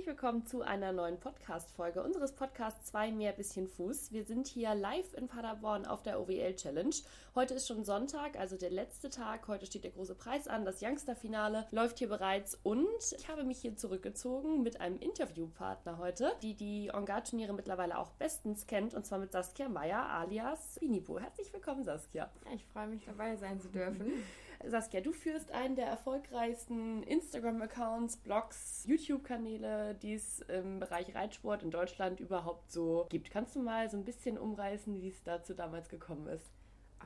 Herzlich willkommen zu einer neuen Podcast-Folge unseres Podcasts Zwei mehr bisschen Fuß. Wir sind hier live in Paderborn auf der OWL Challenge. Heute ist schon Sonntag, also der letzte Tag. Heute steht der große Preis an. Das Youngster-Finale läuft hier bereits und ich habe mich hier zurückgezogen mit einem Interviewpartner heute, die die Engard-Turniere mittlerweile auch bestens kennt und zwar mit Saskia Meyer alias Binipo. Herzlich willkommen, Saskia. Ich freue mich dabei sein zu dürfen. Saskia, du führst einen der erfolgreichsten Instagram-Accounts, Blogs, YouTube-Kanäle, die es im Bereich Reitsport in Deutschland überhaupt so gibt. Kannst du mal so ein bisschen umreißen, wie es dazu damals gekommen ist?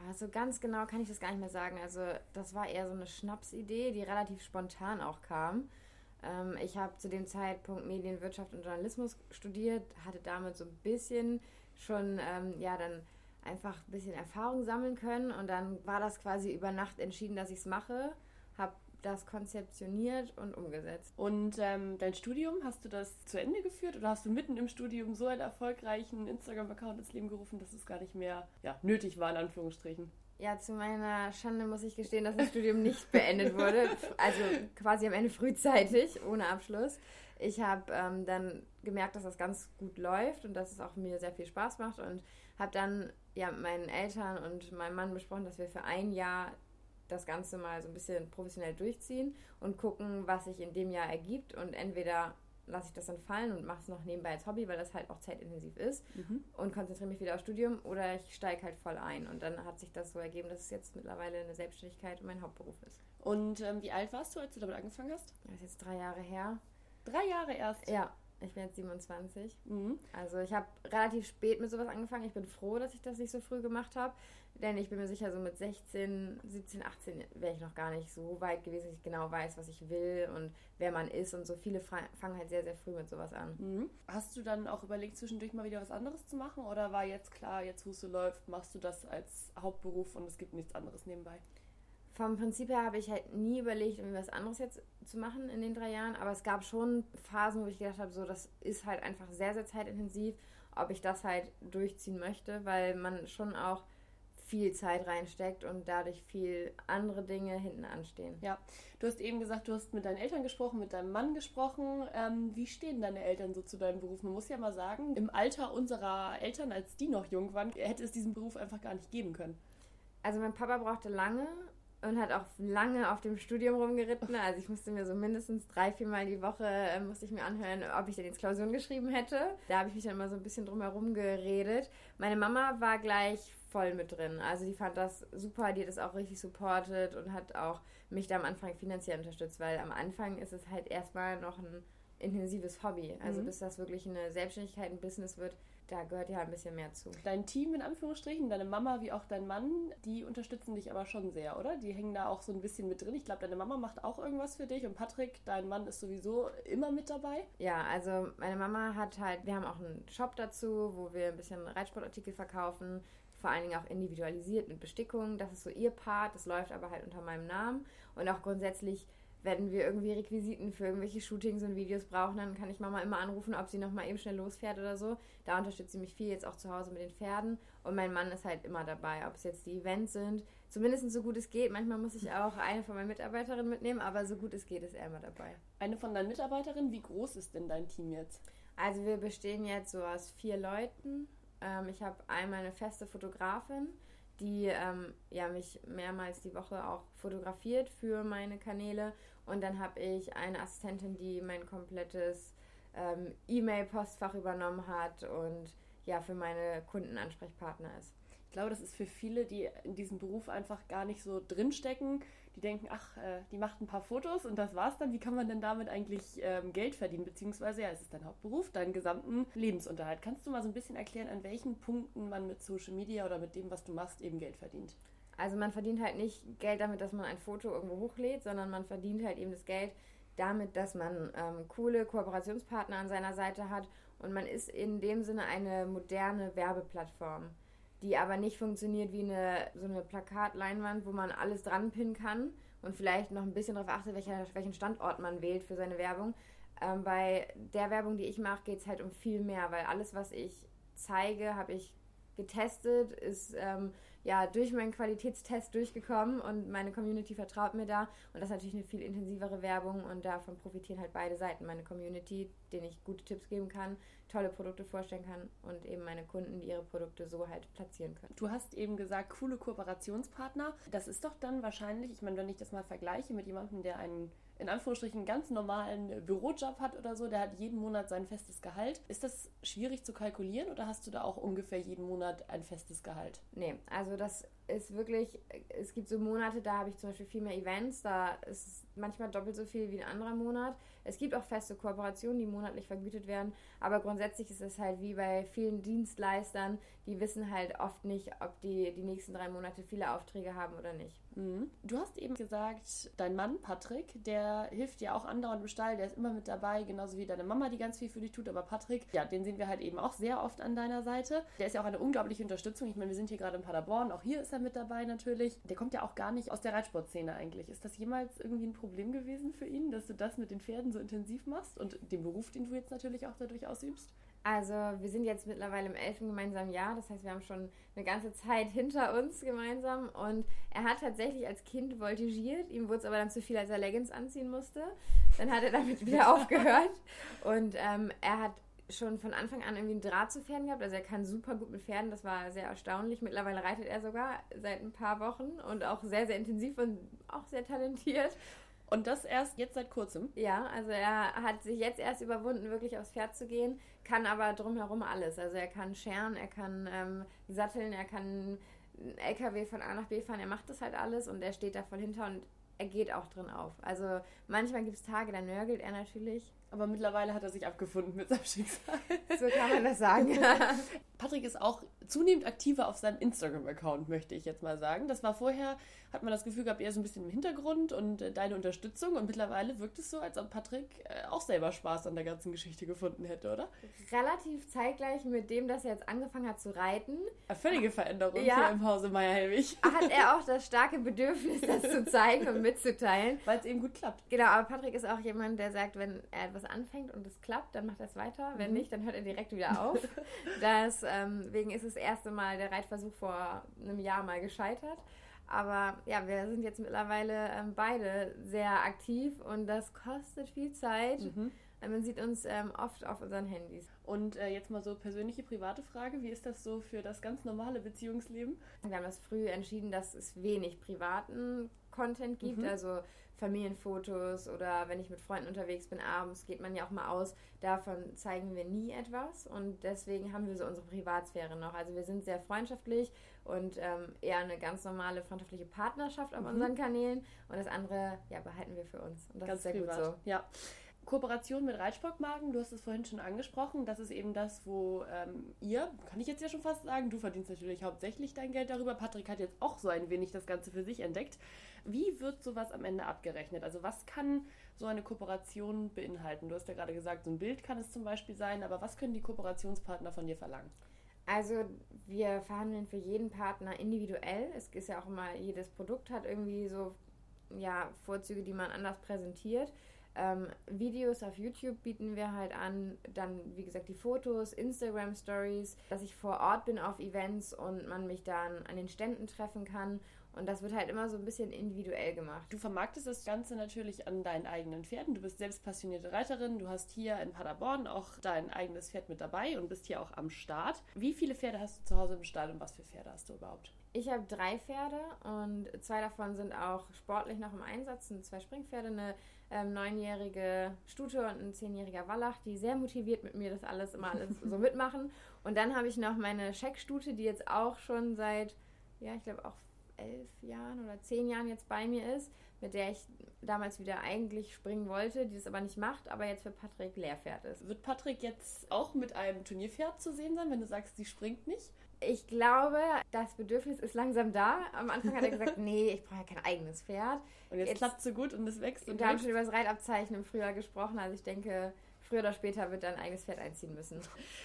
Also ganz genau kann ich das gar nicht mehr sagen. Also das war eher so eine Schnapsidee, die relativ spontan auch kam. Ähm, ich habe zu dem Zeitpunkt Medienwirtschaft und Journalismus studiert, hatte damit so ein bisschen schon, ähm, ja, dann einfach ein bisschen Erfahrung sammeln können. Und dann war das quasi über Nacht entschieden, dass ich es mache. Habe das konzeptioniert und umgesetzt. Und ähm, dein Studium, hast du das zu Ende geführt oder hast du mitten im Studium so einen erfolgreichen Instagram-Account ins Leben gerufen, dass es gar nicht mehr ja, nötig war, in Anführungsstrichen? Ja, zu meiner Schande muss ich gestehen, dass das Studium nicht beendet wurde. Also quasi am Ende frühzeitig, ohne Abschluss. Ich habe ähm, dann gemerkt, dass das ganz gut läuft und dass es auch mir sehr viel Spaß macht und habe dann ja mit meinen Eltern und meinem Mann besprochen, dass wir für ein Jahr das Ganze mal so ein bisschen professionell durchziehen und gucken, was sich in dem Jahr ergibt und entweder lasse ich das dann fallen und mache es noch nebenbei als Hobby, weil das halt auch zeitintensiv ist mhm. und konzentriere mich wieder aufs Studium oder ich steige halt voll ein. Und dann hat sich das so ergeben, dass es jetzt mittlerweile eine Selbstständigkeit und mein Hauptberuf ist. Und ähm, wie alt warst du, als du damit angefangen hast? Das ist jetzt drei Jahre her. Drei Jahre erst? Ja. Ich bin jetzt 27. Mhm. Also ich habe relativ spät mit sowas angefangen. Ich bin froh, dass ich das nicht so früh gemacht habe. Denn ich bin mir sicher, so mit 16, 17, 18 wäre ich noch gar nicht so weit gewesen, dass ich genau weiß, was ich will und wer man ist. Und so viele fangen halt sehr, sehr früh mit sowas an. Mhm. Hast du dann auch überlegt, zwischendurch mal wieder was anderes zu machen? Oder war jetzt klar, jetzt wo es so läuft, machst du das als Hauptberuf und es gibt nichts anderes nebenbei? Vom Prinzip her habe ich halt nie überlegt, irgendwie was anderes jetzt zu machen in den drei Jahren. Aber es gab schon Phasen, wo ich gedacht habe, so, das ist halt einfach sehr, sehr zeitintensiv, ob ich das halt durchziehen möchte, weil man schon auch viel Zeit reinsteckt und dadurch viel andere Dinge hinten anstehen. Ja, du hast eben gesagt, du hast mit deinen Eltern gesprochen, mit deinem Mann gesprochen. Ähm, wie stehen deine Eltern so zu deinem Beruf? Man muss ja mal sagen, im Alter unserer Eltern, als die noch jung waren, hätte es diesen Beruf einfach gar nicht geben können. Also mein Papa brauchte lange und hat auch lange auf dem Studium rumgeritten. Also ich musste mir so mindestens drei, vier Mal die Woche äh, musste ich mir anhören, ob ich denn jetzt Klausuren geschrieben hätte. Da habe ich mich dann immer so ein bisschen drum herum geredet. Meine Mama war gleich voll mit drin. Also die fand das super, die hat das auch richtig supportet und hat auch mich da am Anfang finanziell unterstützt, weil am Anfang ist es halt erstmal noch ein intensives Hobby. Also mhm. bis das wirklich eine Selbstständigkeit, ein Business wird, da gehört ja ein bisschen mehr zu. Dein Team in Anführungsstrichen, deine Mama wie auch dein Mann, die unterstützen dich aber schon sehr, oder? Die hängen da auch so ein bisschen mit drin. Ich glaube, deine Mama macht auch irgendwas für dich und Patrick, dein Mann ist sowieso immer mit dabei. Ja, also meine Mama hat halt, wir haben auch einen Shop dazu, wo wir ein bisschen Reitsportartikel verkaufen, vor allen Dingen auch individualisiert mit Bestickung. Das ist so ihr Part, das läuft aber halt unter meinem Namen und auch grundsätzlich wenn wir irgendwie Requisiten für irgendwelche Shootings und Videos brauchen, dann kann ich Mama immer anrufen, ob sie noch mal eben schnell losfährt oder so. Da unterstützt sie mich viel jetzt auch zu Hause mit den Pferden und mein Mann ist halt immer dabei, ob es jetzt die Events sind, zumindest so gut es geht. Manchmal muss ich auch eine von meinen Mitarbeiterinnen mitnehmen, aber so gut es geht, ist er immer dabei. Eine von deinen Mitarbeiterinnen, wie groß ist denn dein Team jetzt? Also wir bestehen jetzt so aus vier Leuten. Ähm, ich habe einmal eine feste Fotografin, die ähm, ja, mich mehrmals die Woche auch fotografiert für meine Kanäle. Und dann habe ich eine Assistentin, die mein komplettes ähm, E-Mail-Postfach übernommen hat und ja, für meine Kunden Ansprechpartner ist glaube, das ist für viele, die in diesem Beruf einfach gar nicht so drinstecken, die denken, ach, äh, die macht ein paar Fotos und das war's dann. Wie kann man denn damit eigentlich ähm, Geld verdienen? Beziehungsweise, ja, es ist dein Hauptberuf, deinen gesamten Lebensunterhalt. Kannst du mal so ein bisschen erklären, an welchen Punkten man mit Social Media oder mit dem, was du machst, eben Geld verdient? Also man verdient halt nicht Geld damit, dass man ein Foto irgendwo hochlädt, sondern man verdient halt eben das Geld damit, dass man ähm, coole Kooperationspartner an seiner Seite hat und man ist in dem Sinne eine moderne Werbeplattform die aber nicht funktioniert wie eine, so eine Plakatleinwand, wo man alles dran pinnen kann und vielleicht noch ein bisschen darauf achtet, welcher, welchen Standort man wählt für seine Werbung. Ähm, bei der Werbung, die ich mache, geht es halt um viel mehr, weil alles, was ich zeige, habe ich getestet, ist ähm, ja durch meinen Qualitätstest durchgekommen und meine Community vertraut mir da. Und das ist natürlich eine viel intensivere Werbung und davon profitieren halt beide Seiten. Meine Community, denen ich gute Tipps geben kann, tolle Produkte vorstellen kann und eben meine Kunden, die ihre Produkte so halt platzieren können. Du hast eben gesagt, coole Kooperationspartner. Das ist doch dann wahrscheinlich, ich meine, wenn ich das mal vergleiche mit jemandem, der einen in Anführungsstrichen ganz normalen Bürojob hat oder so, der hat jeden Monat sein festes Gehalt. Ist das schwierig zu kalkulieren oder hast du da auch ungefähr jeden Monat ein festes Gehalt? Nee, also das ist wirklich, es gibt so Monate, da habe ich zum Beispiel viel mehr Events, da ist es manchmal doppelt so viel wie ein anderer Monat. Es gibt auch feste Kooperationen, die monatlich vergütet werden, aber grundsätzlich ist es halt wie bei vielen Dienstleistern, die wissen halt oft nicht, ob die die nächsten drei Monate viele Aufträge haben oder nicht. Mhm. Du hast eben gesagt, dein Mann Patrick, der hilft dir auch andauernd im Stall, der ist immer mit dabei, genauso wie deine Mama, die ganz viel für dich tut, aber Patrick, ja, den sehen wir halt eben auch sehr oft an deiner Seite. Der ist ja auch eine unglaubliche Unterstützung. Ich meine, wir sind hier gerade in Paderborn, auch hier ist er mit dabei natürlich. Der kommt ja auch gar nicht aus der Reitsportszene eigentlich. Ist das jemals irgendwie ein Problem gewesen für ihn, dass du das mit den Pferden so intensiv machst und den Beruf, den du jetzt natürlich auch dadurch ausübst? Also wir sind jetzt mittlerweile im elften gemeinsamen Jahr, das heißt, wir haben schon eine ganze Zeit hinter uns gemeinsam und er hat tatsächlich als Kind voltigiert, ihm wurde es aber dann zu viel, als er Leggings anziehen musste. Dann hat er damit wieder aufgehört und ähm, er hat schon von Anfang an irgendwie einen Draht zu Pferden gehabt. Also er kann super gut mit Pferden, das war sehr erstaunlich. Mittlerweile reitet er sogar seit ein paar Wochen und auch sehr, sehr intensiv und auch sehr talentiert. Und das erst jetzt seit kurzem? Ja, also er hat sich jetzt erst überwunden, wirklich aufs Pferd zu gehen, kann aber drumherum alles. Also er kann scheren, er kann ähm, satteln, er kann einen LKW von A nach B fahren, er macht das halt alles und er steht da voll hinter und er geht auch drin auf. Also manchmal gibt es Tage, da nörgelt er natürlich. Aber mittlerweile hat er sich abgefunden mit seinem Schicksal. So kann man das sagen. Patrick ist auch zunehmend aktiver auf seinem Instagram-Account, möchte ich jetzt mal sagen. Das war vorher, hat man das Gefühl gehabt, eher so ein bisschen im Hintergrund und äh, deine Unterstützung. Und mittlerweile wirkt es so, als ob Patrick äh, auch selber Spaß an der ganzen Geschichte gefunden hätte, oder? Relativ zeitgleich mit dem, dass er jetzt angefangen hat zu reiten. Eine völlige Veränderung ja, hier im Hause Meier-Helwig. Hat er auch das starke Bedürfnis, das zu zeigen und mitzuteilen. Weil es eben gut klappt. Genau, aber Patrick ist auch jemand, der sagt, wenn er etwas anfängt und es klappt, dann macht er es weiter. Wenn mhm. nicht, dann hört er direkt wieder auf. Deswegen ähm, ist das erste Mal der Reitversuch vor einem Jahr mal gescheitert. Aber ja, wir sind jetzt mittlerweile ähm, beide sehr aktiv und das kostet viel Zeit. Mhm. Äh, man sieht uns ähm, oft auf unseren Handys. Und äh, jetzt mal so persönliche, private Frage. Wie ist das so für das ganz normale Beziehungsleben? Wir haben das früh entschieden, dass es wenig privaten Content gibt. Mhm. Also Familienfotos oder wenn ich mit Freunden unterwegs bin abends, geht man ja auch mal aus. Davon zeigen wir nie etwas und deswegen haben wir so unsere Privatsphäre noch. Also wir sind sehr freundschaftlich und ähm, eher eine ganz normale freundschaftliche Partnerschaft auf mhm. unseren Kanälen und das andere ja, behalten wir für uns. Und das ganz ist sehr privat. gut so. Ja. Kooperation mit Reitsportmarken, du hast es vorhin schon angesprochen, das ist eben das, wo ähm, ihr, kann ich jetzt ja schon fast sagen, du verdienst natürlich hauptsächlich dein Geld darüber. Patrick hat jetzt auch so ein wenig das Ganze für sich entdeckt. Wie wird sowas am Ende abgerechnet? Also was kann so eine Kooperation beinhalten? Du hast ja gerade gesagt, so ein Bild kann es zum Beispiel sein, aber was können die Kooperationspartner von dir verlangen? Also wir verhandeln für jeden Partner individuell. Es ist ja auch immer, jedes Produkt hat irgendwie so ja, Vorzüge, die man anders präsentiert. Ähm, Videos auf YouTube bieten wir halt an, dann wie gesagt die Fotos, Instagram Stories, dass ich vor Ort bin auf Events und man mich dann an den Ständen treffen kann und das wird halt immer so ein bisschen individuell gemacht. Du vermarktest das Ganze natürlich an deinen eigenen Pferden. Du bist selbst passionierte Reiterin. Du hast hier in Paderborn auch dein eigenes Pferd mit dabei und bist hier auch am Start. Wie viele Pferde hast du zu Hause im Stall und was für Pferde hast du überhaupt? Ich habe drei Pferde und zwei davon sind auch sportlich noch im Einsatz. sind zwei Springpferde, eine ähm, neunjährige Stute und ein zehnjähriger Wallach, die sehr motiviert mit mir das alles immer alles so mitmachen. Und dann habe ich noch meine Scheckstute, die jetzt auch schon seit, ja, ich glaube auch elf Jahren oder zehn Jahren jetzt bei mir ist, mit der ich damals wieder eigentlich springen wollte, die es aber nicht macht, aber jetzt für Patrick Lehrpferd ist. Wird Patrick jetzt auch mit einem Turnierpferd zu sehen sein, wenn du sagst, sie springt nicht? Ich glaube, das Bedürfnis ist langsam da. Am Anfang hat er gesagt, nee, ich brauche ja kein eigenes Pferd. Und jetzt, jetzt klappt es so gut und es wächst. Und wir haben schon über das Reitabzeichen im Frühjahr gesprochen. Also ich denke, früher oder später wird dein eigenes Pferd einziehen müssen.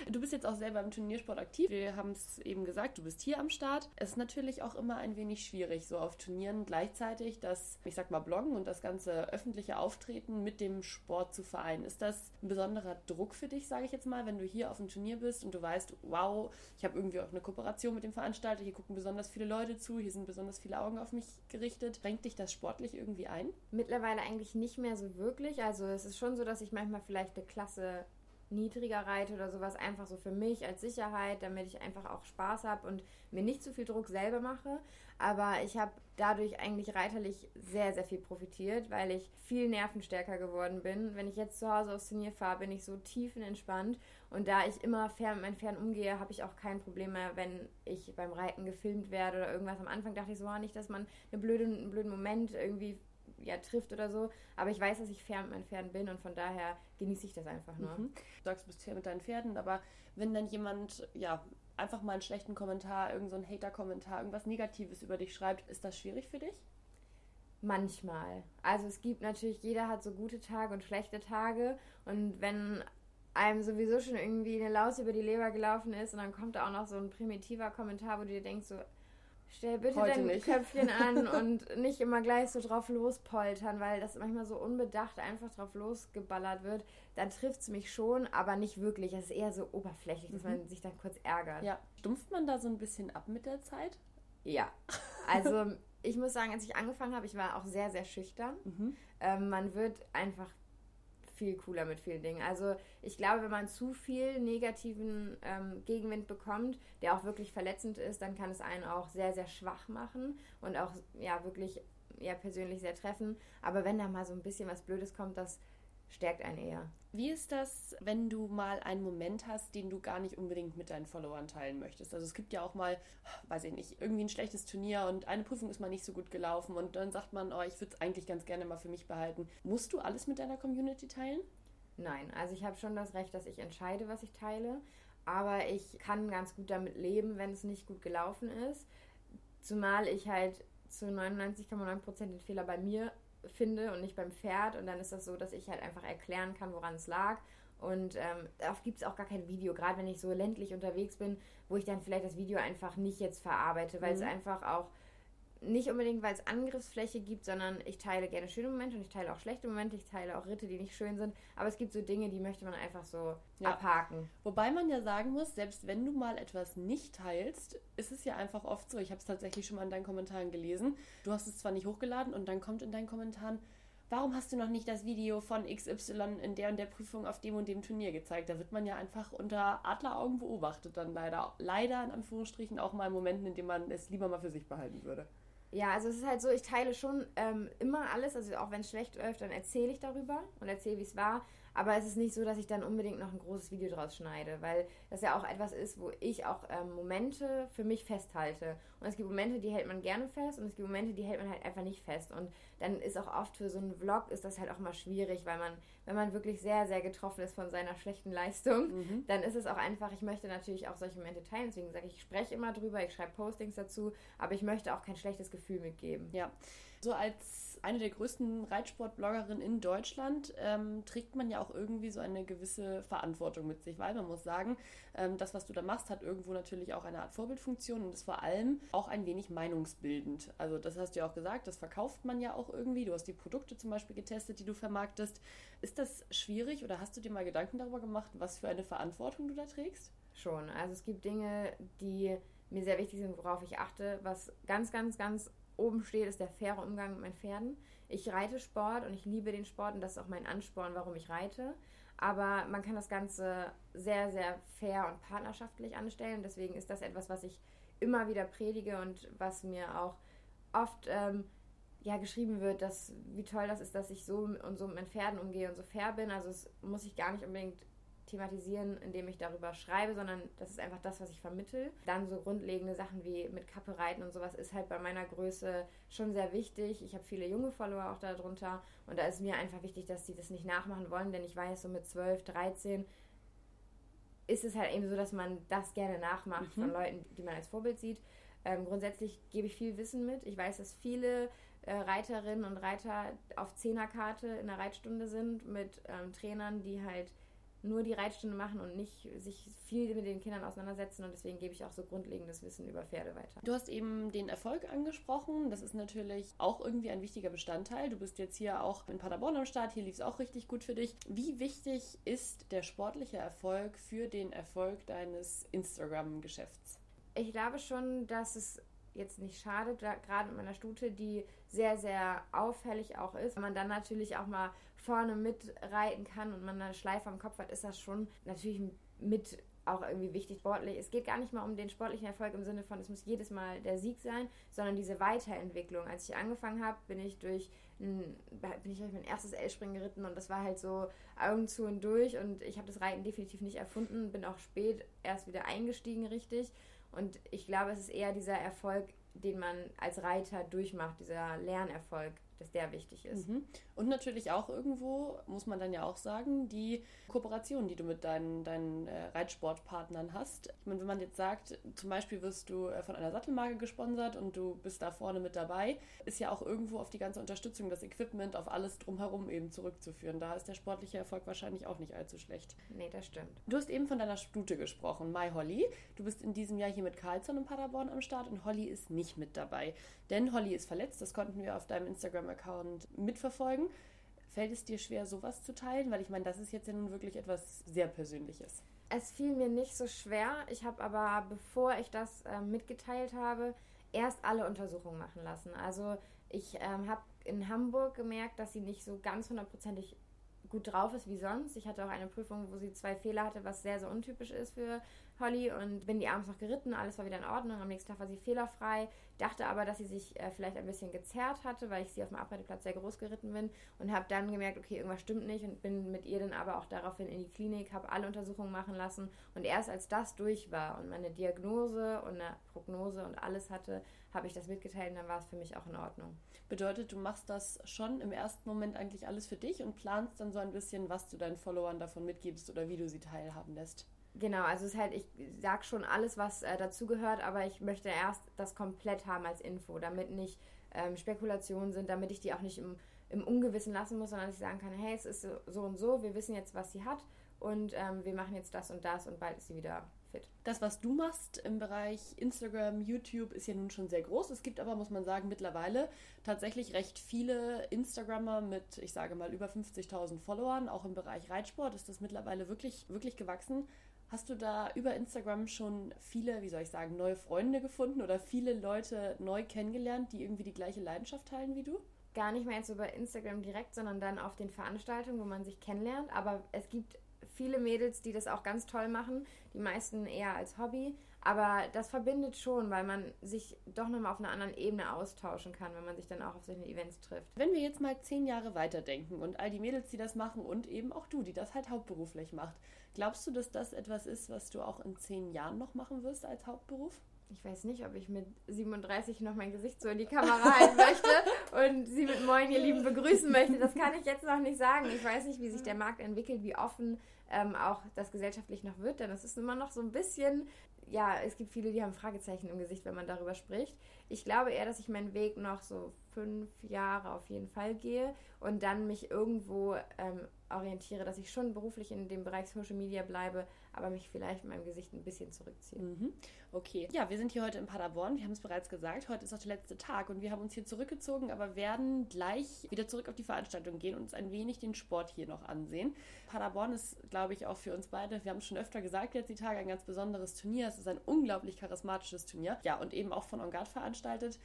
Du bist jetzt auch selber im Turniersport aktiv. Wir haben es eben gesagt, du bist hier am Start. Es ist natürlich auch immer ein wenig schwierig, so auf Turnieren gleichzeitig das, ich sag mal, Bloggen und das ganze öffentliche Auftreten mit dem Sport zu vereinen. Ist das ein besonderer Druck für dich, sage ich jetzt mal, wenn du hier auf dem Turnier bist und du weißt, wow, ich habe irgendwie auch eine Kooperation mit dem Veranstalter, hier gucken besonders viele Leute zu, hier sind besonders viele Augen auf mich gerichtet. Renkt dich das sportlich irgendwie ein? Mittlerweile eigentlich nicht mehr so wirklich. Also es ist schon so, dass ich manchmal vielleicht eine Klasse niedriger reite oder sowas, einfach so für mich als Sicherheit, damit ich einfach auch Spaß habe und mir nicht zu viel Druck selber mache. Aber ich habe dadurch eigentlich reiterlich sehr, sehr viel profitiert, weil ich viel nervenstärker geworden bin. Wenn ich jetzt zu Hause aufs Turnier fahre, bin ich so tiefenentspannt. Und da ich immer fair mit meinen Pferden umgehe, habe ich auch kein Problem mehr, wenn ich beim Reiten gefilmt werde oder irgendwas. Am Anfang dachte ich so, ah, nicht, dass man eine blöde, einen blöden Moment irgendwie ja, trifft oder so. Aber ich weiß, dass ich fair mit meinen Pferden bin und von daher genieße ich das einfach nur. Mhm. Du sagst, du bist fair mit deinen Pferden, aber wenn dann jemand, ja, einfach mal einen schlechten Kommentar, irgendein so Hater-Kommentar, irgendwas Negatives über dich schreibt, ist das schwierig für dich? Manchmal. Also es gibt natürlich, jeder hat so gute Tage und schlechte Tage und wenn einem sowieso schon irgendwie eine Laus über die Leber gelaufen ist und dann kommt da auch noch so ein primitiver Kommentar, wo du dir denkst so, Stell bitte Heute dein nicht. Köpfchen an und nicht immer gleich so drauf lospoltern, weil das manchmal so unbedacht einfach drauf losgeballert wird. Dann trifft es mich schon, aber nicht wirklich. Es ist eher so oberflächlich, dass mhm. man sich dann kurz ärgert. Ja. Stumpft man da so ein bisschen ab mit der Zeit? Ja. Also ich muss sagen, als ich angefangen habe, ich war auch sehr, sehr schüchtern. Mhm. Ähm, man wird einfach viel cooler mit vielen Dingen. Also ich glaube, wenn man zu viel negativen ähm, Gegenwind bekommt, der auch wirklich verletzend ist, dann kann es einen auch sehr, sehr schwach machen und auch ja wirklich ja, persönlich sehr treffen. Aber wenn da mal so ein bisschen was Blödes kommt, das stärkt einen eher. Wie ist das, wenn du mal einen Moment hast, den du gar nicht unbedingt mit deinen Followern teilen möchtest? Also es gibt ja auch mal, weiß ich nicht, irgendwie ein schlechtes Turnier und eine Prüfung ist mal nicht so gut gelaufen und dann sagt man, oh, ich würde es eigentlich ganz gerne mal für mich behalten. Musst du alles mit deiner Community teilen? Nein, also ich habe schon das Recht, dass ich entscheide, was ich teile, aber ich kann ganz gut damit leben, wenn es nicht gut gelaufen ist. Zumal ich halt zu 99,9% den Fehler bei mir finde und nicht beim Pferd. Und dann ist das so, dass ich halt einfach erklären kann, woran es lag. Und ähm, oft gibt es auch gar kein Video, gerade wenn ich so ländlich unterwegs bin, wo ich dann vielleicht das Video einfach nicht jetzt verarbeite, weil mhm. es einfach auch nicht unbedingt, weil es Angriffsfläche gibt, sondern ich teile gerne schöne Momente und ich teile auch schlechte Momente, ich teile auch Ritte, die nicht schön sind. Aber es gibt so Dinge, die möchte man einfach so ja. abhaken. Wobei man ja sagen muss, selbst wenn du mal etwas nicht teilst, ist es ja einfach oft so. Ich habe es tatsächlich schon mal in deinen Kommentaren gelesen. Du hast es zwar nicht hochgeladen und dann kommt in deinen Kommentaren, warum hast du noch nicht das Video von XY in der und der Prüfung auf dem und dem Turnier gezeigt? Da wird man ja einfach unter Adleraugen beobachtet dann leider. Leider in Anführungsstrichen auch mal in Momenten, in denen man es lieber mal für sich behalten würde. Ja, also es ist halt so, ich teile schon ähm, immer alles, also auch wenn es schlecht läuft, dann erzähle ich darüber und erzähle, wie es war. Aber es ist nicht so, dass ich dann unbedingt noch ein großes Video draus schneide, weil das ja auch etwas ist, wo ich auch ähm, Momente für mich festhalte. Und es gibt Momente, die hält man gerne fest und es gibt Momente, die hält man halt einfach nicht fest. Und dann ist auch oft für so einen Vlog ist das halt auch mal schwierig, weil man, wenn man wirklich sehr, sehr getroffen ist von seiner schlechten Leistung, mhm. dann ist es auch einfach, ich möchte natürlich auch solche Momente teilen. Deswegen sage ich, ich spreche immer drüber, ich schreibe Postings dazu, aber ich möchte auch kein schlechtes Gefühl mitgeben. Ja. So als eine der größten Reitsportbloggerinnen in Deutschland ähm, trägt man ja auch irgendwie so eine gewisse Verantwortung mit sich, weil man muss sagen, ähm, das, was du da machst, hat irgendwo natürlich auch eine Art Vorbildfunktion und ist vor allem auch ein wenig meinungsbildend. Also das hast du ja auch gesagt, das verkauft man ja auch irgendwie. Du hast die Produkte zum Beispiel getestet, die du vermarktest. Ist das schwierig oder hast du dir mal Gedanken darüber gemacht, was für eine Verantwortung du da trägst? Schon. Also es gibt Dinge, die mir sehr wichtig sind, worauf ich achte, was ganz, ganz, ganz oben steht, ist der faire Umgang mit meinen Pferden. Ich reite Sport und ich liebe den Sport und das ist auch mein Ansporn, warum ich reite. Aber man kann das Ganze sehr, sehr fair und partnerschaftlich anstellen. Deswegen ist das etwas, was ich immer wieder predige und was mir auch oft ähm, ja, geschrieben wird, dass wie toll das ist, dass ich so und so mit meinen Pferden umgehe und so fair bin. Also es muss ich gar nicht unbedingt thematisieren, indem ich darüber schreibe, sondern das ist einfach das, was ich vermittel. Dann so grundlegende Sachen wie mit Kappe reiten und sowas ist halt bei meiner Größe schon sehr wichtig. Ich habe viele junge Follower auch darunter und da ist mir einfach wichtig, dass sie das nicht nachmachen wollen, denn ich weiß, so mit 12, 13 ist es halt eben so, dass man das gerne nachmacht mhm. von Leuten, die man als Vorbild sieht. Ähm, grundsätzlich gebe ich viel Wissen mit. Ich weiß, dass viele äh, Reiterinnen und Reiter auf Zehnerkarte in der Reitstunde sind mit ähm, Trainern, die halt nur die Reitstunde machen und nicht sich viel mit den Kindern auseinandersetzen und deswegen gebe ich auch so grundlegendes Wissen über Pferde weiter. Du hast eben den Erfolg angesprochen. Das ist natürlich auch irgendwie ein wichtiger Bestandteil. Du bist jetzt hier auch in Paderborn am Start. Hier lief es auch richtig gut für dich. Wie wichtig ist der sportliche Erfolg für den Erfolg deines Instagram-Geschäfts? Ich glaube schon, dass es jetzt nicht schadet, gerade mit meiner Stute, die sehr, sehr auffällig auch ist. Wenn man dann natürlich auch mal vorne mitreiten kann und man eine Schleife am Kopf hat, ist das schon natürlich mit auch irgendwie wichtig sportlich. Es geht gar nicht mal um den sportlichen Erfolg im Sinne von, es muss jedes Mal der Sieg sein, sondern diese Weiterentwicklung. Als ich angefangen habe, bin ich durch ein, bin ich durch mein erstes L-Springen geritten und das war halt so Augen zu und durch und ich habe das Reiten definitiv nicht erfunden, bin auch spät erst wieder eingestiegen richtig und ich glaube, es ist eher dieser Erfolg, den man als Reiter durchmacht, dieser Lernerfolg, dass der wichtig ist. Mhm. Und natürlich auch irgendwo, muss man dann ja auch sagen, die Kooperation, die du mit deinen, deinen äh, Reitsportpartnern hast. Ich meine, wenn man jetzt sagt, zum Beispiel wirst du äh, von einer Sattelmarke gesponsert und du bist da vorne mit dabei, ist ja auch irgendwo auf die ganze Unterstützung, das Equipment, auf alles drumherum eben zurückzuführen. Da ist der sportliche Erfolg wahrscheinlich auch nicht allzu schlecht. Nee, das stimmt. Du hast eben von deiner Stute gesprochen, My Holly. Du bist in diesem Jahr hier mit Carlson in Paderborn am Start und Holly ist nicht mit dabei. Denn Holly ist verletzt, das konnten wir auf deinem Instagram-Account mitverfolgen. Fällt es dir schwer, sowas zu teilen? Weil ich meine, das ist jetzt ja nun wirklich etwas sehr Persönliches. Es fiel mir nicht so schwer. Ich habe aber, bevor ich das äh, mitgeteilt habe, erst alle Untersuchungen machen lassen. Also ich ähm, habe in Hamburg gemerkt, dass sie nicht so ganz hundertprozentig gut drauf ist wie sonst. Ich hatte auch eine Prüfung, wo sie zwei Fehler hatte, was sehr, sehr untypisch ist für Holly und bin die abends noch geritten, alles war wieder in Ordnung. Am nächsten Tag war sie fehlerfrei, dachte aber, dass sie sich äh, vielleicht ein bisschen gezerrt hatte, weil ich sie auf dem Abreiteplatz sehr groß geritten bin und habe dann gemerkt, okay, irgendwas stimmt nicht und bin mit ihr dann aber auch daraufhin in die Klinik, habe alle Untersuchungen machen lassen und erst als das durch war und meine Diagnose und eine Prognose und alles hatte, habe ich das mitgeteilt und dann war es für mich auch in Ordnung. Bedeutet, du machst das schon im ersten Moment eigentlich alles für dich und planst dann so ein bisschen, was du deinen Followern davon mitgibst oder wie du sie teilhaben lässt? Genau, also es ist halt, ich sag schon alles, was äh, dazugehört, aber ich möchte erst das komplett haben als Info, damit nicht ähm, Spekulationen sind, damit ich die auch nicht im, im Ungewissen lassen muss, sondern dass ich sagen kann, hey, es ist so, und so, wir wissen jetzt, was sie hat und ähm, wir machen jetzt das und das und bald ist sie wieder fit. Das, was du machst im Bereich Instagram, YouTube, ist ja nun schon sehr groß. Es gibt aber, muss man sagen, mittlerweile tatsächlich recht viele Instagrammer mit, ich sage mal, über 50.000 Followern. Auch im Bereich Reitsport ist das mittlerweile wirklich, wirklich gewachsen. Hast du da über Instagram schon viele, wie soll ich sagen, neue Freunde gefunden oder viele Leute neu kennengelernt, die irgendwie die gleiche Leidenschaft teilen wie du? Gar nicht mehr jetzt über Instagram direkt, sondern dann auf den Veranstaltungen, wo man sich kennenlernt. Aber es gibt viele Mädels, die das auch ganz toll machen, die meisten eher als Hobby. Aber das verbindet schon, weil man sich doch nochmal auf einer anderen Ebene austauschen kann, wenn man sich dann auch auf solchen Events trifft. Wenn wir jetzt mal zehn Jahre weiterdenken und all die Mädels, die das machen und eben auch du, die das halt hauptberuflich macht, glaubst du, dass das etwas ist, was du auch in zehn Jahren noch machen wirst als Hauptberuf? Ich weiß nicht, ob ich mit 37 noch mein Gesicht so in die Kamera halten möchte und sie mit Moin, ihr Lieben, begrüßen möchte. Das kann ich jetzt noch nicht sagen. Ich weiß nicht, wie sich der Markt entwickelt, wie offen ähm, auch das gesellschaftlich noch wird, denn es ist immer noch so ein bisschen ja, es gibt viele, die haben Fragezeichen im Gesicht, wenn man darüber spricht. Ich glaube eher, dass ich meinen Weg noch so fünf Jahre auf jeden Fall gehe und dann mich irgendwo ähm, orientiere, dass ich schon beruflich in dem Bereich Social Media bleibe, aber mich vielleicht mit meinem Gesicht ein bisschen zurückziehe. Mhm. Okay. Ja, wir sind hier heute in Paderborn. Wir haben es bereits gesagt. Heute ist auch der letzte Tag und wir haben uns hier zurückgezogen, aber werden gleich wieder zurück auf die Veranstaltung gehen und uns ein wenig den Sport hier noch ansehen. Paderborn ist, glaube ich, auch für uns beide, wir haben es schon öfter gesagt jetzt die Tage, ein ganz besonderes Turnier. Es ist ein unglaublich charismatisches Turnier. Ja, und eben auch von Ongard veranstaltet.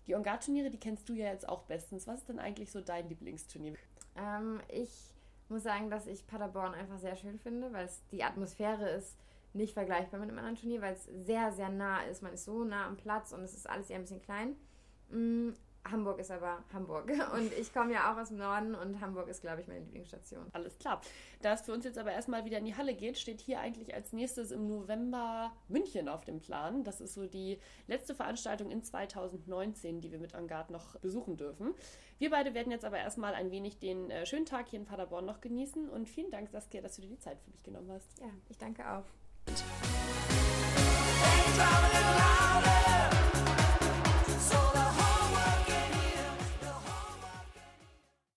Die Ongard-Turniere, die kennst du ja jetzt auch bestens. Was ist denn eigentlich so dein Lieblingsturnier? Ähm, ich muss sagen, dass ich Paderborn einfach sehr schön finde, weil es die Atmosphäre ist nicht vergleichbar mit einem anderen Turnier, weil es sehr, sehr nah ist. Man ist so nah am Platz und es ist alles eher ein bisschen klein. Hamburg ist aber Hamburg. Und ich komme ja auch aus dem Norden und Hamburg ist, glaube ich, meine Lieblingsstation. Alles klar. Da es für uns jetzt aber erstmal wieder in die Halle geht, steht hier eigentlich als nächstes im November München auf dem Plan. Das ist so die letzte Veranstaltung in 2019, die wir mit Angard noch besuchen dürfen. Wir beide werden jetzt aber erstmal ein wenig den äh, schönen Tag hier in Paderborn noch genießen und vielen Dank, Saskia, dass du dir die Zeit für mich genommen hast. Ja, ich danke auch.